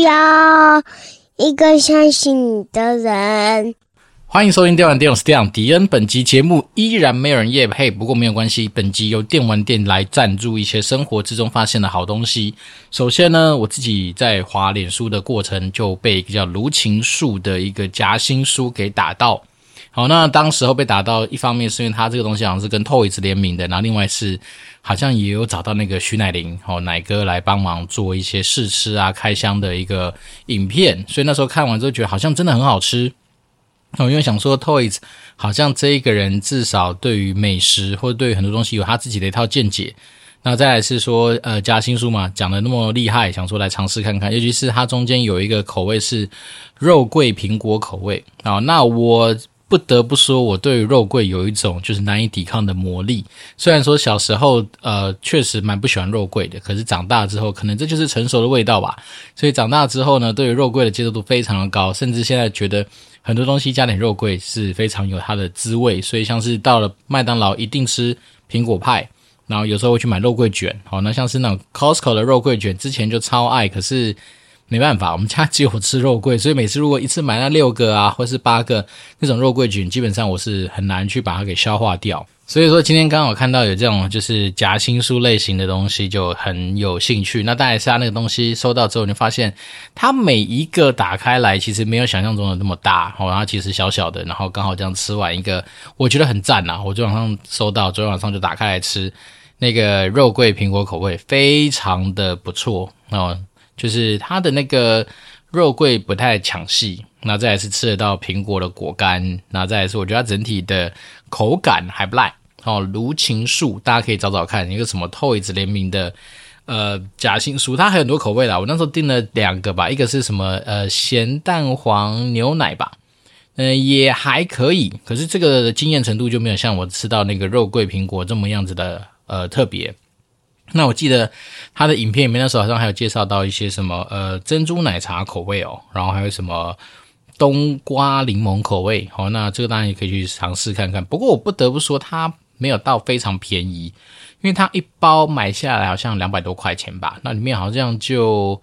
要一个相信你的人。欢迎收听电玩店，我是店长迪恩。本集节目依然没有人夜配，不过没有关系。本集由电玩店来赞助一些生活之中发现的好东西。首先呢，我自己在滑脸书的过程就被一个叫卢琴树的一个夹心书给打到。好，那当时候被打到，一方面是因为它这个东西好像是跟 Toys 联名的，然后另外是好像也有找到那个徐乃麟哦奶哥来帮忙做一些试吃啊、开箱的一个影片，所以那时候看完之后觉得好像真的很好吃。哦，因为想说 Toys 好像这一个人至少对于美食或者对于很多东西有他自己的一套见解。那再来是说，呃，夹心书嘛，讲的那么厉害，想说来尝试看看。尤其是它中间有一个口味是肉桂苹果口味啊，那我不得不说，我对于肉桂有一种就是难以抵抗的魔力。虽然说小时候呃确实蛮不喜欢肉桂的，可是长大之后，可能这就是成熟的味道吧。所以长大之后呢，对于肉桂的接受度非常的高，甚至现在觉得。很多东西加点肉桂是非常有它的滋味，所以像是到了麦当劳一定吃苹果派，然后有时候会去买肉桂卷。好，那像是那种 Costco 的肉桂卷，之前就超爱，可是没办法，我们家只有吃肉桂，所以每次如果一次买那六个啊，或是八个那种肉桂卷，基本上我是很难去把它给消化掉。所以说今天刚好看到有这种就是夹心酥类型的东西，就很有兴趣。那大概是它那个东西收到之后，就发现它每一个打开来，其实没有想象中的那么大，然后其实小小的，然后刚好这样吃完一个，我觉得很赞呐。我昨天晚上收到，昨天晚上就打开来吃，那个肉桂苹果口味非常的不错哦，就是它的那个肉桂不太抢戏。那再来是吃得到苹果的果干，那再来是我觉得它整体的口感还不赖。哦，卢芹树，大家可以找找看，一个什么 Toys 联名的呃夹心书，它还有很多口味啦。我那时候订了两个吧，一个是什么呃咸蛋黄牛奶吧，嗯、也还可以。可是这个的惊艳程度就没有像我吃到那个肉桂苹果这么样子的呃特别。那我记得他的影片里面那时候好像还有介绍到一些什么呃珍珠奶茶口味哦，然后还有什么冬瓜柠檬口味。哦，那这个当然也可以去尝试看看。不过我不得不说它。没有到非常便宜，因为它一包买下来好像两百多块钱吧，那里面好像就，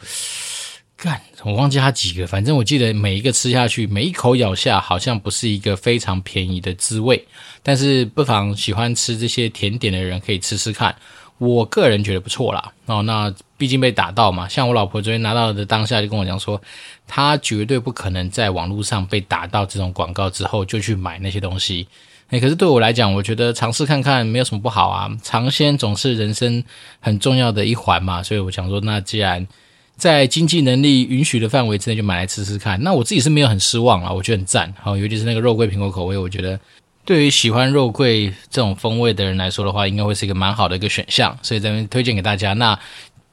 干，我忘记它几个，反正我记得每一个吃下去，每一口咬下，好像不是一个非常便宜的滋味。但是不妨喜欢吃这些甜点的人可以吃吃看，我个人觉得不错啦。哦，那毕竟被打到嘛，像我老婆昨天拿到的当下就跟我讲说，她绝对不可能在网络上被打到这种广告之后就去买那些东西。哎，可是对我来讲，我觉得尝试看看没有什么不好啊。尝鲜总是人生很重要的一环嘛，所以我想说，那既然在经济能力允许的范围之内，就买来吃吃看。那我自己是没有很失望啊，我觉得很赞。好，尤其是那个肉桂苹果口味，我觉得对于喜欢肉桂这种风味的人来说的话，应该会是一个蛮好的一个选项，所以这边推荐给大家。那。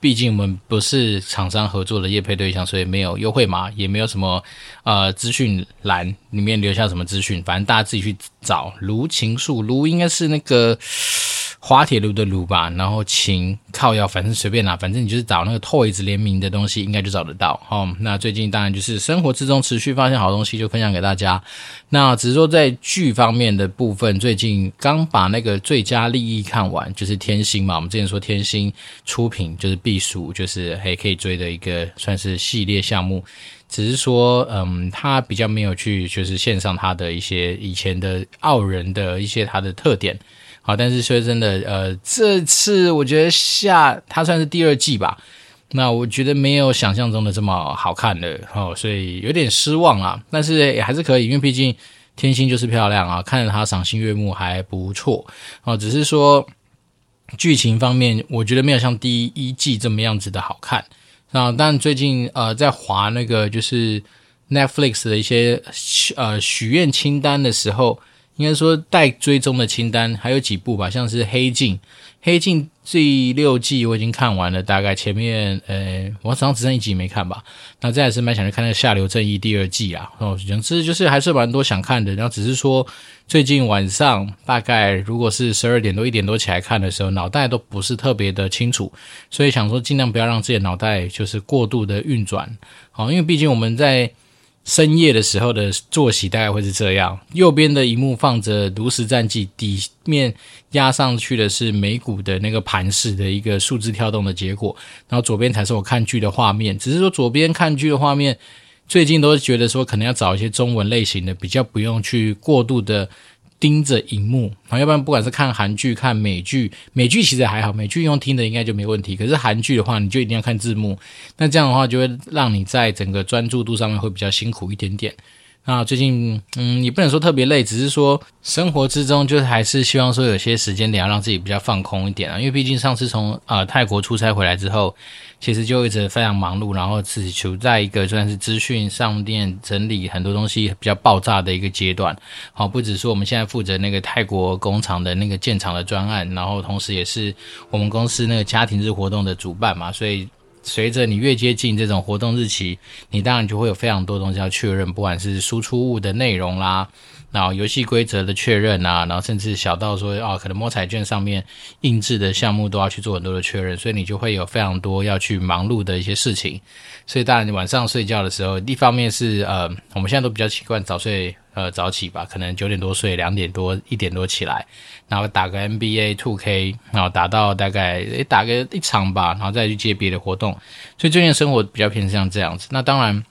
毕竟我们不是厂商合作的业配对象，所以没有优惠码，也没有什么呃资讯栏里面留下什么资讯，反正大家自己去找。卢情树，卢应该是那个。滑铁卢的卢吧，然后琴靠腰，反正随便拿，反正你就是找那个 Toys 联名的东西，应该就找得到。好，那最近当然就是生活之中持续发现好东西，就分享给大家。那只是说在剧方面的部分，最近刚把那个最佳利益看完，就是天心嘛。我们之前说天心出品就是必属，就是还可以追的一个算是系列项目。只是说，嗯，他比较没有去就是线上他的一些以前的傲人的一些他的特点。好，但是说真的，呃，这次我觉得下它算是第二季吧，那我觉得没有想象中的这么好看的，哦，所以有点失望啊。但是也还是可以，因为毕竟天心就是漂亮啊，看着它赏心悦目还不错。哦，只是说剧情方面，我觉得没有像第一季这么样子的好看。啊，但最近呃在划那个就是 Netflix 的一些呃许愿清单的时候。应该说待追踪的清单还有几部吧，像是《黑镜》，《黑镜》第六季我已经看完了，大概前面呃，我好像只剩一集没看吧。那再来是蛮想去看那个《下流正义》第二季啊，哦，总之就是还是蛮多想看的。然后只是说最近晚上大概如果是十二点多一点多起来看的时候，脑袋都不是特别的清楚，所以想说尽量不要让自己的脑袋就是过度的运转。好，因为毕竟我们在。深夜的时候的作息大概会是这样：右边的一幕放着炉石战记，底面压上去的是美股的那个盘式的一个数字跳动的结果，然后左边才是我看剧的画面。只是说左边看剧的画面，最近都觉得说可能要找一些中文类型的，比较不用去过度的。盯着荧幕，然后要不然不管是看韩剧、看美剧，美剧其实还好，美剧用听的应该就没问题。可是韩剧的话，你就一定要看字幕，那这样的话就会让你在整个专注度上面会比较辛苦一点点。那最近，嗯，也不能说特别累，只是说生活之中，就是还是希望说有些时间点要让自己比较放空一点啊。因为毕竟上次从呃泰国出差回来之后，其实就一直非常忙碌，然后自己处在一个算是资讯上面整理很多东西比较爆炸的一个阶段。好，不只是我们现在负责那个泰国工厂的那个建厂的专案，然后同时也是我们公司那个家庭日活动的主办嘛，所以。随着你越接近这种活动日期，你当然就会有非常多东西要确认，不管是输出物的内容啦，然后游戏规则的确认啊，然后甚至小到说啊，可能摸彩券上面印制的项目都要去做很多的确认，所以你就会有非常多要去忙碌的一些事情。所以当然你晚上睡觉的时候，一方面是呃，我们现在都比较习惯早睡。呃，早起吧，可能九点多睡，两点多、一点多起来，然后打个 NBA Two K，然后打到大概打个一场吧，然后再去接别的活动。所以最近生活比较偏向这样子。那当然，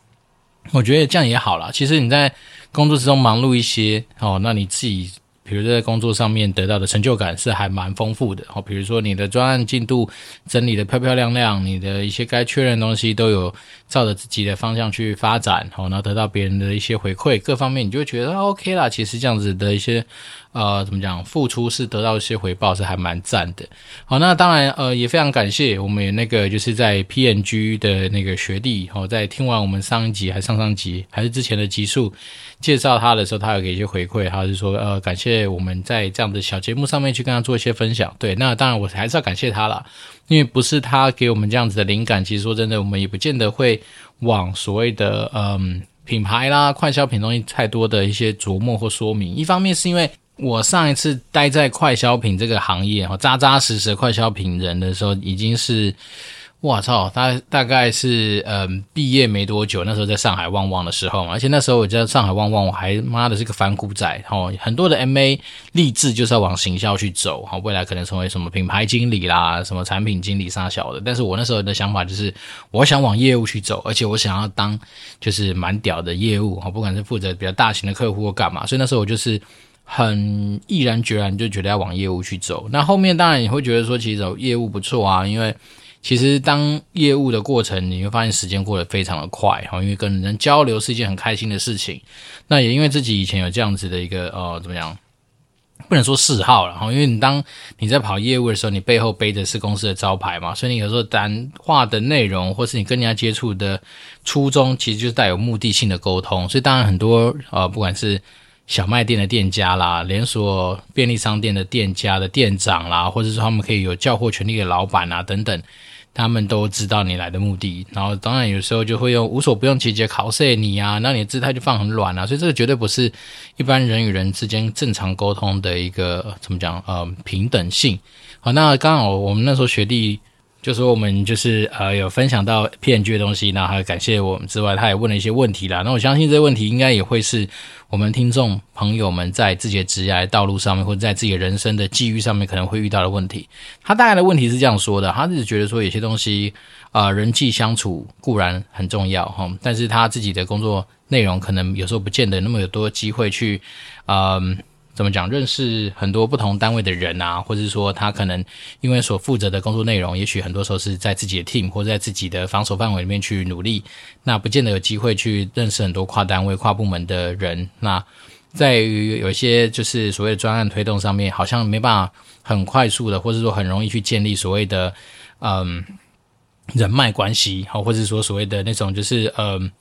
我觉得这样也好啦。其实你在工作之中忙碌一些，哦，那你自己。比如在工作上面得到的成就感是还蛮丰富的，好，比如说你的专案进度整理的漂漂亮亮，你的一些该确认的东西都有照着自己的方向去发展，好，然后得到别人的一些回馈，各方面你就会觉得 OK 啦。其实这样子的一些。呃，怎么讲？付出是得到一些回报，是还蛮赞的。好，那当然，呃，也非常感谢我们那个就是在 P N G 的那个学弟，哦，在听完我们上一集还上上集还是之前的集数介绍他的时候，他有给一些回馈，他是说，呃，感谢我们在这样的小节目上面去跟他做一些分享。对，那当然我还是要感谢他啦，因为不是他给我们这样子的灵感，其实说真的，我们也不见得会往所谓的嗯品牌啦、快消品东西太多的一些琢磨或说明。一方面是因为。我上一次待在快消品这个行业，哈，扎扎实实的快消品人的时候，已经是，我操，大大概是，嗯，毕业没多久，那时候在上海旺旺的时候嘛，而且那时候我在上海旺旺，我还妈的是个反骨仔，哈，很多的 MA 立志就是要往行销去走，哈，未来可能成为什么品牌经理啦，什么产品经理啥小的，但是我那时候的想法就是，我想往业务去走，而且我想要当就是蛮屌的业务，哈，不管是负责比较大型的客户或干嘛，所以那时候我就是。很毅然决然就觉得要往业务去走，那后面当然你会觉得说，其实走业务不错啊，因为其实当业务的过程，你会发现时间过得非常的快哈，因为跟人交流是一件很开心的事情。那也因为自己以前有这样子的一个呃怎么样，不能说嗜好了哈，因为你当你在跑业务的时候，你背后背的是公司的招牌嘛，所以你有时候谈话的内容，或是你跟人家接触的初衷，其实就是带有目的性的沟通。所以当然很多呃不管是小卖店的店家啦，连锁便利商店的店家的店长啦，或者说他们可以有叫货权利的老板啊等等，他们都知道你来的目的。然后当然有时候就会用无所不用其极考试你啊，那你的姿态就放很软啊，所以这个绝对不是一般人与人之间正常沟通的一个怎么讲呃平等性。好，那刚好我们那时候学弟。就说我们就是呃有分享到 P&G 的东西，那还有感谢我们之外，他也问了一些问题啦。那我相信这些问题应该也会是我们听众朋友们在自己的职业道路上面，或者在自己人生的际遇上面可能会遇到的问题。他大概的问题是这样说的：他自己觉得说有些东西啊、人际相处固然很重要哈，但是他自己的工作内容可能有时候不见得那么有多机会去嗯。怎么讲？认识很多不同单位的人啊，或者是说他可能因为所负责的工作内容，也许很多时候是在自己的 team 或者在自己的防守范围里面去努力，那不见得有机会去认识很多跨单位、跨部门的人。那在于有一些就是所谓的专案推动上面，好像没办法很快速的，或者说很容易去建立所谓的嗯人脉关系，好，或者说所谓的那种就是嗯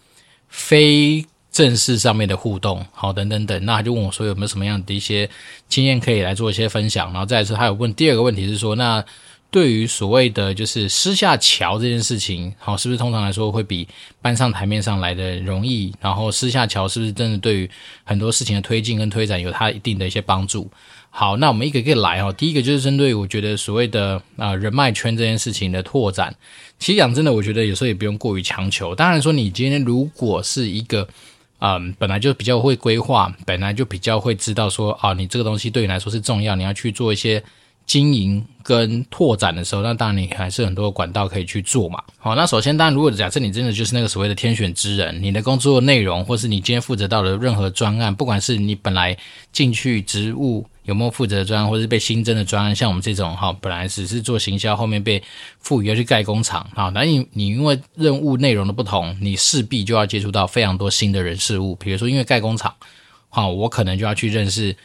非。正式上面的互动，好，等等等，那他就问我说有没有什么样的一些经验可以来做一些分享，然后再一次他有问第二个问题是说，那对于所谓的就是私下桥这件事情，好，是不是通常来说会比搬上台面上来的容易？然后私下桥是不是真的对于很多事情的推进跟推展有它一定的一些帮助？好，那我们一个一个来哈，第一个就是针对我觉得所谓的啊、人脉圈这件事情的拓展，其实讲真的，我觉得有时候也不用过于强求。当然说你今天如果是一个嗯，本来就比较会规划，本来就比较会知道说啊，你这个东西对你来说是重要，你要去做一些。经营跟拓展的时候，那当然你还是很多管道可以去做嘛。好，那首先当然，如果假设你真的就是那个所谓的天选之人，你的工作内容或是你今天负责到的任何专案，不管是你本来进去职务有没有负责的专案，或是被新增的专案，像我们这种哈，本来只是做行销，后面被赋予要去盖工厂，好，那你你因为任务内容的不同，你势必就要接触到非常多新的人事物。比如说，因为盖工厂，好，我可能就要去认识。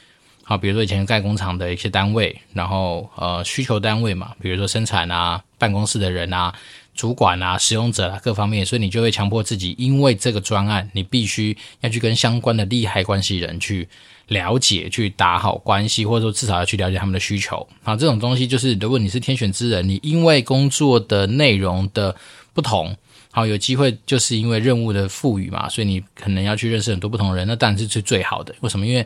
好，比如说以前盖工厂的一些单位，然后呃需求单位嘛，比如说生产啊、办公室的人啊、主管啊、使用者啊各方面，所以你就会强迫自己，因为这个专案，你必须要去跟相关的利害关系人去了解，去打好关系，或者说至少要去了解他们的需求。好，这种东西就是，如果你是天选之人，你因为工作的内容的不同。好，有机会就是因为任务的赋予嘛，所以你可能要去认识很多不同的人，那当然是最好的。为什么？因为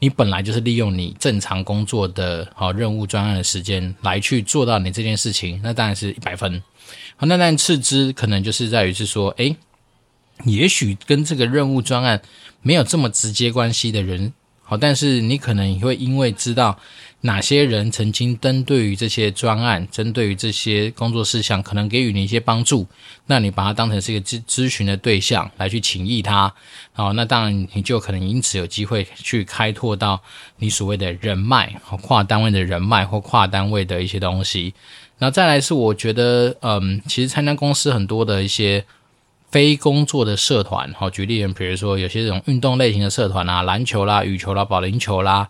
你本来就是利用你正常工作的好任务专案的时间来去做到你这件事情，那当然是一百分。好，那但次之可能就是在于是说，诶，也许跟这个任务专案没有这么直接关系的人，好，但是你可能会因为知道。哪些人曾经针对于这些专案，针对于这些工作事项，可能给予你一些帮助？那你把它当成是一个咨咨询的对象来去请益他，好，那当然你就可能因此有机会去开拓到你所谓的人脉，跨单位的人脉或跨单位的一些东西。那再来是我觉得，嗯，其实参加公司很多的一些非工作的社团，好，举例，比如说有些这种运动类型的社团啊，篮球啦、羽球啦、保龄球啦。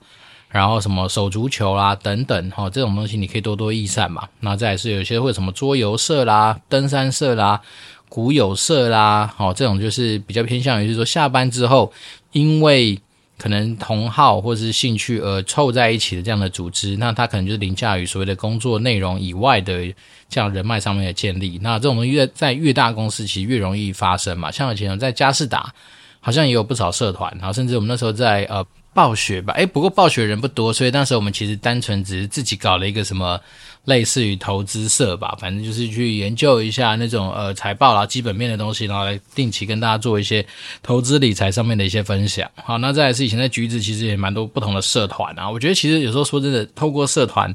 然后什么手足球啦等等哈，这种东西你可以多多益善嘛。那再来是有些会什么桌游社啦、登山社啦、古友社啦，好，这种就是比较偏向于是说下班之后，因为可能同好或是兴趣而凑在一起的这样的组织，那它可能就是凌驾于所谓的工作内容以外的这样人脉上面的建立。那这种东西越在越大公司其实越容易发生嘛。像以前在佳士达，好像也有不少社团，然后甚至我们那时候在呃。暴雪吧，诶，不过暴雪人不多，所以那时我们其实单纯只是自己搞了一个什么类似于投资社吧，反正就是去研究一下那种呃财报啦、基本面的东西，然后来定期跟大家做一些投资理财上面的一些分享。好，那再来是以前在橘子，其实也蛮多不同的社团啊。我觉得其实有时候说真的，透过社团，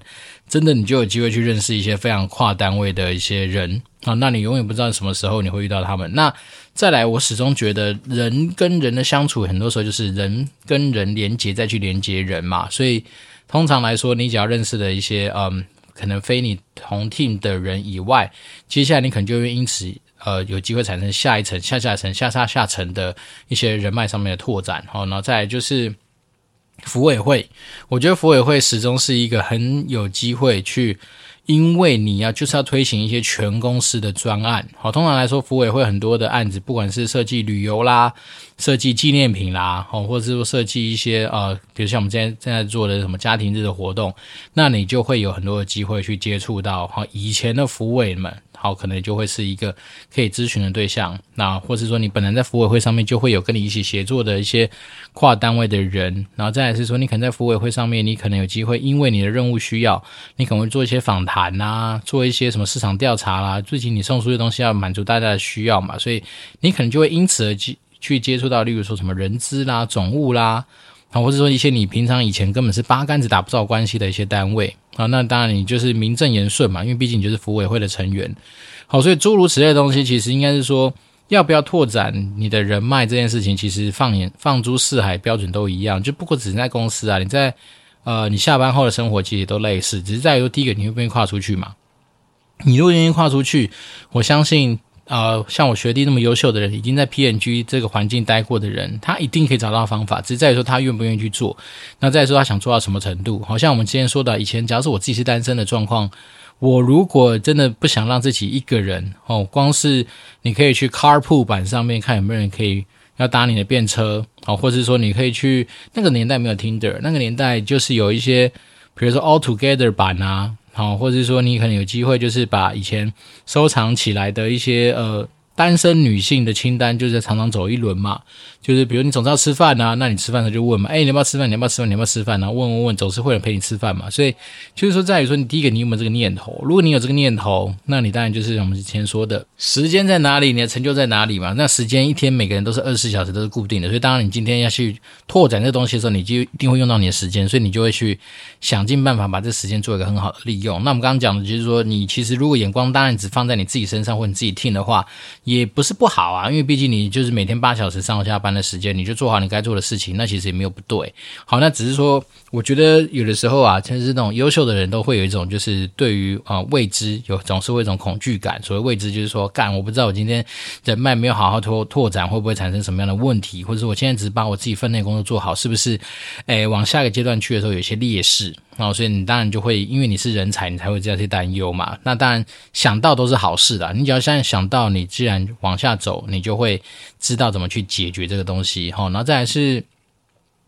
真的你就有机会去认识一些非常跨单位的一些人啊。那你永远不知道什么时候你会遇到他们。那再来，我始终觉得人跟人的相处，很多时候就是人跟人连接，再去连接人嘛。所以通常来说，你只要认识的一些嗯，可能非你同 team 的人以外，接下来你可能就会因此呃有机会产生下一层、下下层、下下下层的一些人脉上面的拓展。好，然后再来就是福委会，我觉得福委会始终是一个很有机会去。因为你要就是要推行一些全公司的专案，好，通常来说，福委会很多的案子，不管是设计旅游啦、设计纪念品啦，好，或者是说设计一些呃，比如像我们现在正在做的什么家庭日的活动，那你就会有很多的机会去接触到哈以前的福委们。好，可能就会是一个可以咨询的对象。那或是说，你本来在服委会上面就会有跟你一起协作的一些跨单位的人。然后再来是说，你可能在服委会上面，你可能有机会，因为你的任务需要，你可能会做一些访谈啊，做一些什么市场调查啦。最近你送出的东西要满足大家的需要嘛，所以你可能就会因此而去接触到，例如说什么人资啦、总务啦。啊，或者说一些你平常以前根本是八竿子打不着关系的一些单位啊，那当然你就是名正言顺嘛，因为毕竟你就是福委会的成员。好，所以诸如此类的东西，其实应该是说要不要拓展你的人脉这件事情，其实放眼放诸四海，标准都一样。就不过只是在公司啊，你在呃你下班后的生活其实都类似，只是在于第一个你会不会跨出去嘛？你如果愿意跨出去，我相信。呃，像我学弟那么优秀的人，已经在 P N G 这个环境待过的人，他一定可以找到方法，只是在于说他愿不愿意去做。那再说他想做到什么程度？好像我们之前说的，以前假如是我自己是单身的状况，我如果真的不想让自己一个人哦，光是你可以去 Carpool 版上面看有没有人可以要搭你的便车，哦，或者是说你可以去那个年代没有 Tinder，那个年代就是有一些，比如说 All Together 版啊。好，或者说你可能有机会，就是把以前收藏起来的一些呃单身女性的清单就是在常常走一轮嘛，就是比如你总是要吃饭啊，那你吃饭的时候就问嘛，哎，你要不要吃饭？你要不要吃饭？你要不要吃饭？然后问问问，总是会有人陪你吃饭嘛。所以就是说，在于说你第一个你有没有这个念头？如果你有这个念头，那你当然就是我们之前说的时间在哪里，你的成就在哪里嘛。那时间一天每个人都是二十四小时都是固定的，所以当然你今天要去拓展这东西的时候，你就一定会用到你的时间，所以你就会去想尽办法把这时间做一个很好的利用。那我们刚刚讲的就是说，你其实如果眼光当然只放在你自己身上或你自己听的话，也不是不好。啊，因为毕竟你就是每天八小时上下班的时间，你就做好你该做的事情，那其实也没有不对。好，那只是说，我觉得有的时候啊，其实那种优秀的人都会有一种，就是对于啊、未知有总是会一种恐惧感。所谓未知，就是说，干我不知道我今天人脉没有好好拓拓展，会不会产生什么样的问题，或者是我现在只是把我自己分内工作做好，是不是？诶，往下一个阶段去的时候有些劣势。哦，所以你当然就会，因为你是人才，你才会这样去担忧嘛。那当然想到都是好事的，你只要现在想到，你既然往下走，你就会知道怎么去解决这个东西。好，然后再来是，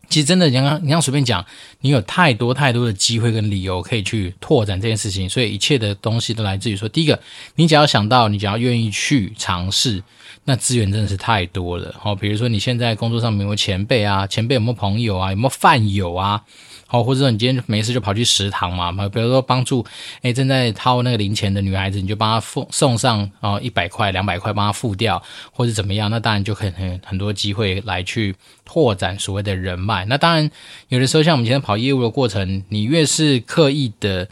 其实真的，你刚你刚随便讲，你有太多太多的机会跟理由可以去拓展这件事情，所以一切的东西都来自于说，第一个，你只要想到，你只要愿意去尝试，那资源真的是太多了。好，比如说你现在工作上有没有前辈啊，前辈有没有朋友啊，有没有饭友啊？哦，或者说你今天没事就跑去食堂嘛，比如说帮助哎正在掏那个零钱的女孩子，你就帮她付送上啊一百块、两百块，帮她付掉，或者怎么样，那当然就很很很多机会来去拓展所谓的人脉。那当然有的时候像我们今天跑业务的过程，你越是刻意的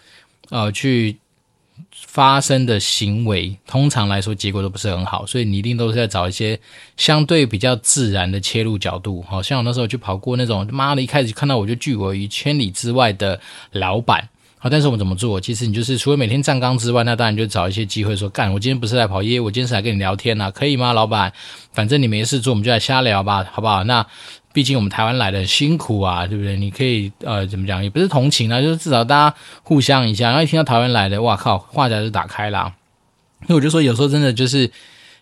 呃去。发生的行为，通常来说结果都不是很好，所以你一定都是在找一些相对比较自然的切入角度。好像我那时候去跑过那种，妈的，一开始看到我就拒我于千里之外的老板。好，但是我们怎么做？其实你就是除了每天站岗之外，那当然就找一些机会说，干，我今天不是来跑业务，我今天是来跟你聊天呐，可以吗，老板？反正你没事做，我们就来瞎聊吧，好不好？那。毕竟我们台湾来的辛苦啊，对不对？你可以呃怎么讲，也不是同情啊，就是至少大家互相一下。然后一听到台湾来的，哇靠，话匣子打开啦。那我就说，有时候真的就是，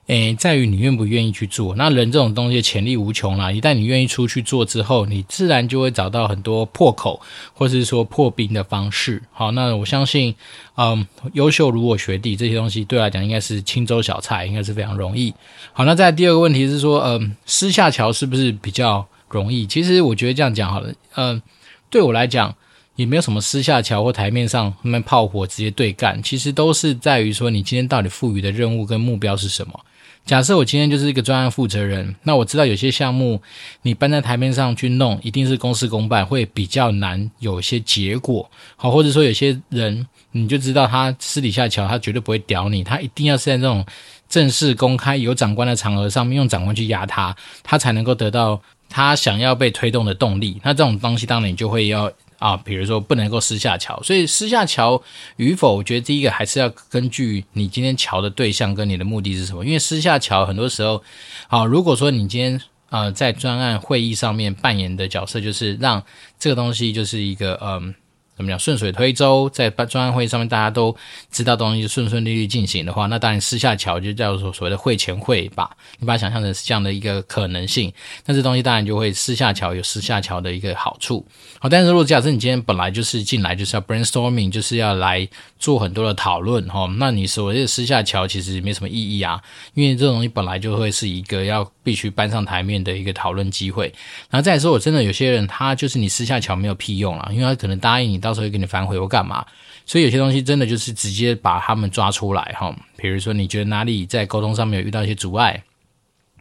诶，在于你愿不愿意去做。那人这种东西潜力无穷啦，一旦你愿意出去做之后，你自然就会找到很多破口，或是说破冰的方式。好，那我相信，嗯，优秀如我学弟这些东西，对来讲应该是轻舟小菜，应该是非常容易。好，那再来第二个问题是说，嗯，私下桥是不是比较？容易，其实我觉得这样讲好了，嗯、对我来讲也没有什么私下桥或台面上那么炮火直接对干，其实都是在于说你今天到底赋予的任务跟目标是什么。假设我今天就是一个专案负责人，那我知道有些项目你搬在台面上去弄，一定是公事公办，会比较难有一些结果。好，或者说有些人你就知道他私底下桥，他绝对不会屌你，他一定要是在这种正式公开有长官的场合上面用长官去压他，他才能够得到。他想要被推动的动力，那这种东西当然你就会要啊，比如说不能够私下桥，所以私下桥与否，我觉得第一个还是要根据你今天桥的对象跟你的目的是什么。因为私下桥很多时候，啊，如果说你今天呃在专案会议上面扮演的角色就是让这个东西就是一个嗯。怎么讲？顺水推舟，在专案会上面，大家都知道东西顺顺利利进行的话，那当然私下桥就叫做所谓的会前会吧。你把它想象成是这样的一个可能性，那这东西当然就会私下桥有私下桥的一个好处。好，但是如果假设你今天本来就是进来就是要 brainstorming，就是要来做很多的讨论哈，那你所谓的私下桥其实没什么意义啊，因为这东西本来就会是一个要必须搬上台面的一个讨论机会。然后再来说，我真的有些人他就是你私下瞧没有屁用了，因为他可能答应你。到时候会给你反悔或干嘛，所以有些东西真的就是直接把他们抓出来哈。比如说，你觉得哪里在沟通上面有遇到一些阻碍，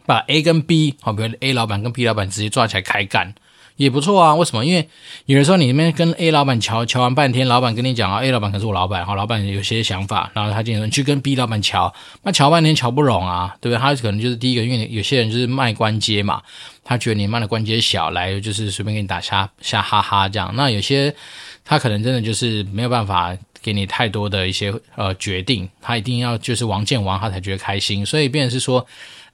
把 A 跟 B 好，比如 A 老板跟 B 老板直接抓起来开干也不错啊。为什么？因为有的时候你那边跟 A 老板瞧瞧完半天，老板跟你讲啊，A 老板可是我老板哈，老板有些想法，然后他就说你去跟 B 老板瞧，那瞧半天瞧不拢啊，对不对？他可能就是第一个，因为有些人就是卖关节嘛，他觉得你卖的关节小，来就是随便给你打瞎瞎哈哈这样。那有些。他可能真的就是没有办法给你太多的一些呃决定，他一定要就是王见王，他才觉得开心。所以，变是说，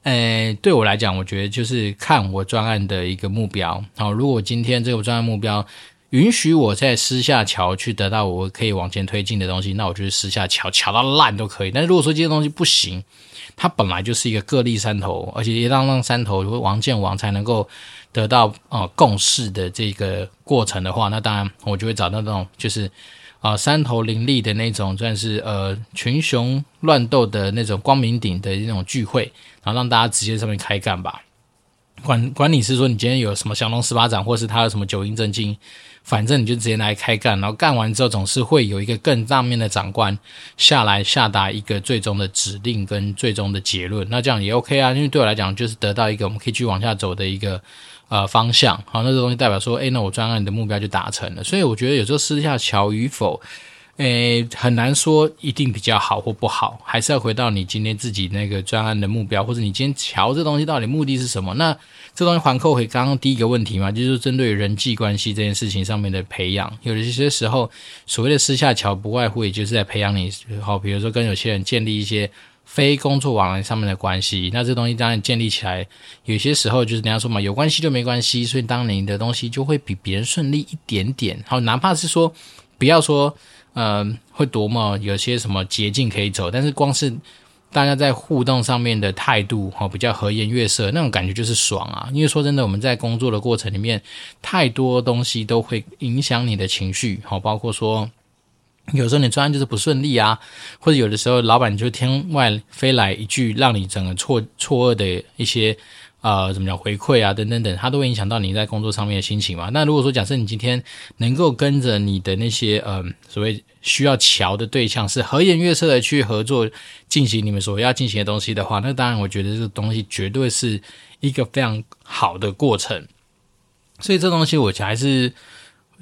呃，对我来讲，我觉得就是看我专案的一个目标。好，如果今天这个专案目标允许我在私下桥去得到我可以往前推进的东西，那我就是私下桥桥到烂都可以。但是如果说这些东西不行，它本来就是一个各立山头，而且一当当山头王建王才能够。得到呃共识的这个过程的话，那当然我就会找到那种就是啊、呃、山头林立的那种，算是呃群雄乱斗的那种光明顶的那种聚会，然后让大家直接上面开干吧。管管你是说你今天有什么降龙十八掌，或是他有什么九阴真经，反正你就直接来开干，然后干完之后总是会有一个更上面的长官下来下达一个最终的指令跟最终的结论，那这样也 OK 啊，因为对我来讲就是得到一个我们可以继续往下走的一个呃方向，好，那这东西代表说，诶，那我专案的目标就达成了，所以我觉得有时候私下桥与否。诶，很难说一定比较好或不好，还是要回到你今天自己那个专案的目标，或者你今天乔这东西到底目的是什么？那这东西环扣回刚刚第一个问题嘛，就是针对人际关系这件事情上面的培养，有的一些时候所谓的私下桥，不外乎也就是在培养你，好，比如说跟有些人建立一些非工作往来上面的关系，那这东西当然建立起来，有些时候就是人家说嘛，有关系就没关系，所以当你的东西就会比别人顺利一点点。好，哪怕是说不要说。呃，会多么有些什么捷径可以走，但是光是大家在互动上面的态度，哈，比较和颜悦色，那种感觉就是爽啊。因为说真的，我们在工作的过程里面，太多东西都会影响你的情绪，好，包括说有时候你专案就是不顺利啊，或者有的时候老板就天外飞来一句，让你整个错错愕的一些。呃，怎么讲回馈啊，等等等，它都会影响到你在工作上面的心情嘛。那如果说假设你今天能够跟着你的那些呃所谓需要乔的对象是和颜悦色的去合作进行你们所要进行的东西的话，那当然我觉得这个东西绝对是一个非常好的过程。所以这东西我还是。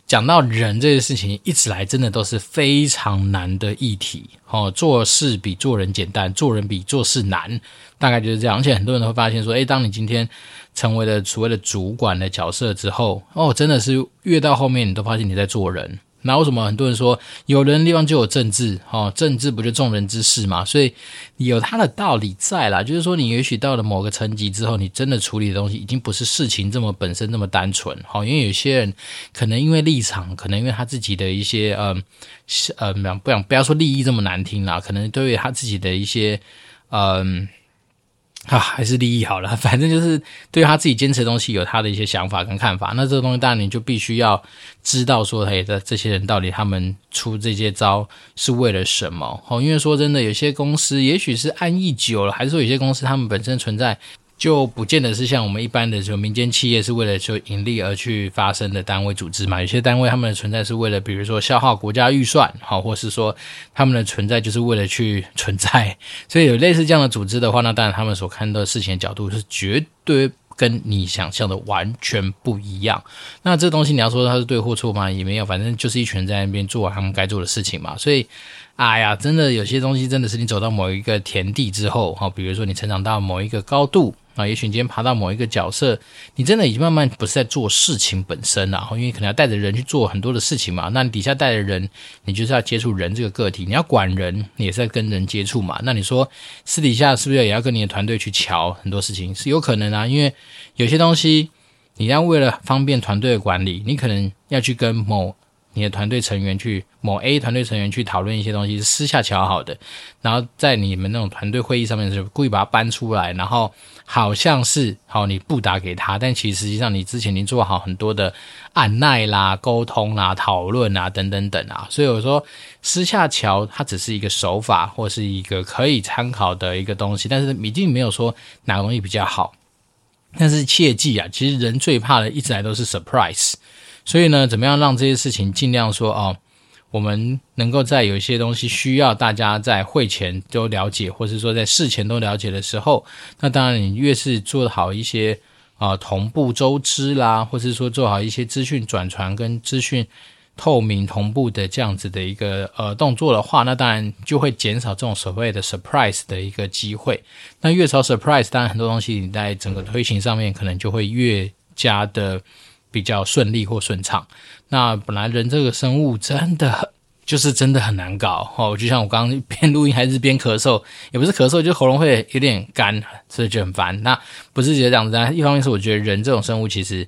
讲到人这件事情，一直来真的都是非常难的议题。哦，做事比做人简单，做人比做事难，大概就是这样。而且很多人都会发现说，诶，当你今天成为了所谓的主管的角色之后，哦，真的是越到后面，你都发现你在做人。那为什么很多人说有人的地方就有政治？哦，政治不就众人之事嘛？所以有它的道理在啦。就是说，你也许到了某个层级之后，你真的处理的东西已经不是事情这么本身这么单纯。好，因为有些人可能因为立场，可能因为他自己的一些嗯呃，不想不要说利益这么难听啦，可能对于他自己的一些嗯。啊，还是利益好了，反正就是对他自己坚持的东西有他的一些想法跟看法。那这个东西当然你就必须要知道说，嘿，这这些人到底他们出这些招是为了什么？哦，因为说真的，有些公司也许是安逸久了，还是说有些公司他们本身存在。就不见得是像我们一般的这种民间企业是为了就盈利而去发生的单位组织嘛？有些单位他们的存在是为了，比如说消耗国家预算，好，或是说他们的存在就是为了去存在。所以有类似这样的组织的话，那当然他们所看到的事情的角度是绝对跟你想象的完全不一样。那这东西你要说它是对或错吗？也没有，反正就是一群人在那边做他们该做的事情嘛。所以。哎呀，真的有些东西真的是你走到某一个田地之后，哈，比如说你成长到某一个高度啊，也许你今天爬到某一个角色，你真的已经慢慢不是在做事情本身了，因为可能要带着人去做很多的事情嘛。那你底下带着人，你就是要接触人这个个体，你要管人，你也是在跟人接触嘛。那你说私底下是不是也要跟你的团队去瞧很多事情？是有可能啊，因为有些东西你要为了方便团队的管理，你可能要去跟某。你的团队成员去某 A 团队成员去讨论一些东西，是私下乔好的，然后在你们那种团队会议上面是故意把它搬出来，然后好像是好你不打给他，但其实实际上你之前已经做好很多的按耐啦、沟通啦、讨论啊等等等啊，所以我说私下乔它只是一个手法或是一个可以参考的一个东西，但是已经没有说哪个东西比较好。但是切记啊，其实人最怕的一直来都是 surprise。所以呢，怎么样让这些事情尽量说哦，我们能够在有一些东西需要大家在会前都了解，或是说在事前都了解的时候，那当然你越是做好一些啊、同步周知啦，或是说做好一些资讯转传跟资讯透明同步的这样子的一个呃动作的话，那当然就会减少这种所谓的 surprise 的一个机会。那越少 surprise，当然很多东西你在整个推行上面可能就会越加的。比较顺利或顺畅。那本来人这个生物真的就是真的很难搞哦。就像我刚刚边录音还是边咳嗽，也不是咳嗽，就喉咙会有点干，所以就很烦。那不是觉得这样子，一方面是我觉得人这种生物其实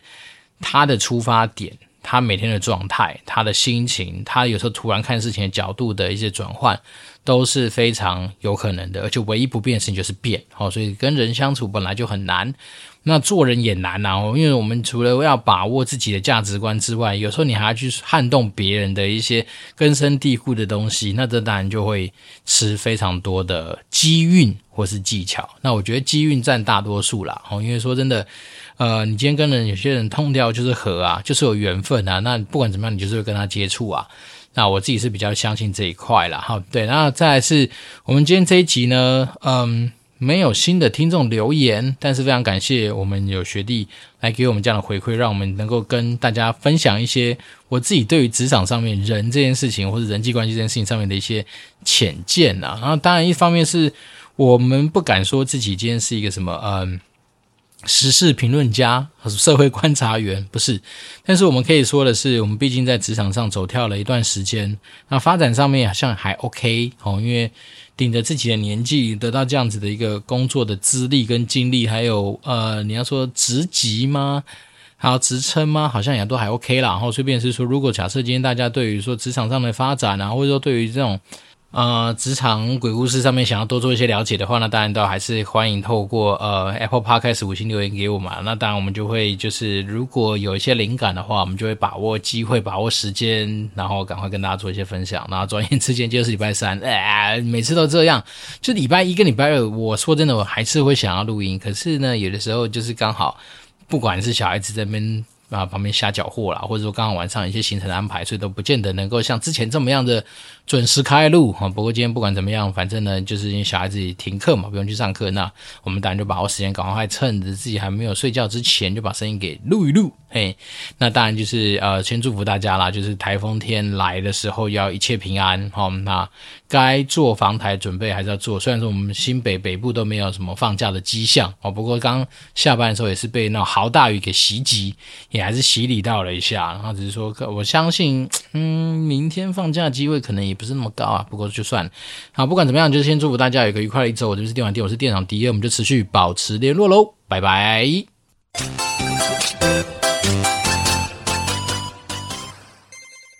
他的出发点，他每天的状态，他的心情，他有时候突然看事情的角度的一些转换，都是非常有可能的，而且唯一不变的事情就是变。好，所以跟人相处本来就很难。那做人也难啊，因为我们除了要把握自己的价值观之外，有时候你还要去撼动别人的一些根深蒂固的东西，那这当然就会吃非常多的机运或是技巧。那我觉得机运占大多数啦，哦，因为说真的，呃，你今天跟人有些人通掉就是合啊，就是有缘分啊，那不管怎么样，你就是会跟他接触啊。那我自己是比较相信这一块啦。哈。对，那再来是我们今天这一集呢，嗯。没有新的听众留言，但是非常感谢我们有学弟来给我们这样的回馈，让我们能够跟大家分享一些我自己对于职场上面人这件事情或者人际关系这件事情上面的一些浅见呐。然后当然一方面是我们不敢说自己今天是一个什么嗯时事评论家或者社会观察员，不是，但是我们可以说的是，我们毕竟在职场上走跳了一段时间，那发展上面好像还 OK 哦，因为。顶着自己的年纪，得到这样子的一个工作的资历跟经历，还有呃，你要说职级吗？还有职称吗？好像也都还 OK 啦。然后，随便是说，如果假设今天大家对于说职场上的发展啊，或者说对于这种。呃，职场鬼故事上面想要多做一些了解的话，那当然都还是欢迎透过呃 Apple Podcast 五星留言给我们。那当然我们就会就是如果有一些灵感的话，我们就会把握机会，把握时间，然后赶快跟大家做一些分享。然后转眼之间就是礼拜三，哎，每次都这样，就礼拜一跟礼拜二，我说真的，我还是会想要录音。可是呢，有的时候就是刚好，不管是小孩子这边。啊，旁边瞎搅和啦，或者说刚刚晚上一些行程的安排，所以都不见得能够像之前这么样的准时开录哈。不过今天不管怎么样，反正呢，就是因为小孩子停课嘛，不用去上课，那我们当然就把握时间，赶快趁着自己还没有睡觉之前，就把声音给录一录。嘿，那当然就是呃，先祝福大家啦，就是台风天来的时候要一切平安哈。那该做防台准备还是要做，虽然说我们新北北部都没有什么放假的迹象哦，不过刚下班的时候也是被那豪大雨给袭击。也还是洗礼到了一下，然后只是说，我相信，嗯，明天放假的机会可能也不是那么高啊。不过就算好，不管怎么样，就是先祝福大家有一个愉快的一周。我这边是电玩店，我是店长迪，我们就持续保持联络喽，拜拜。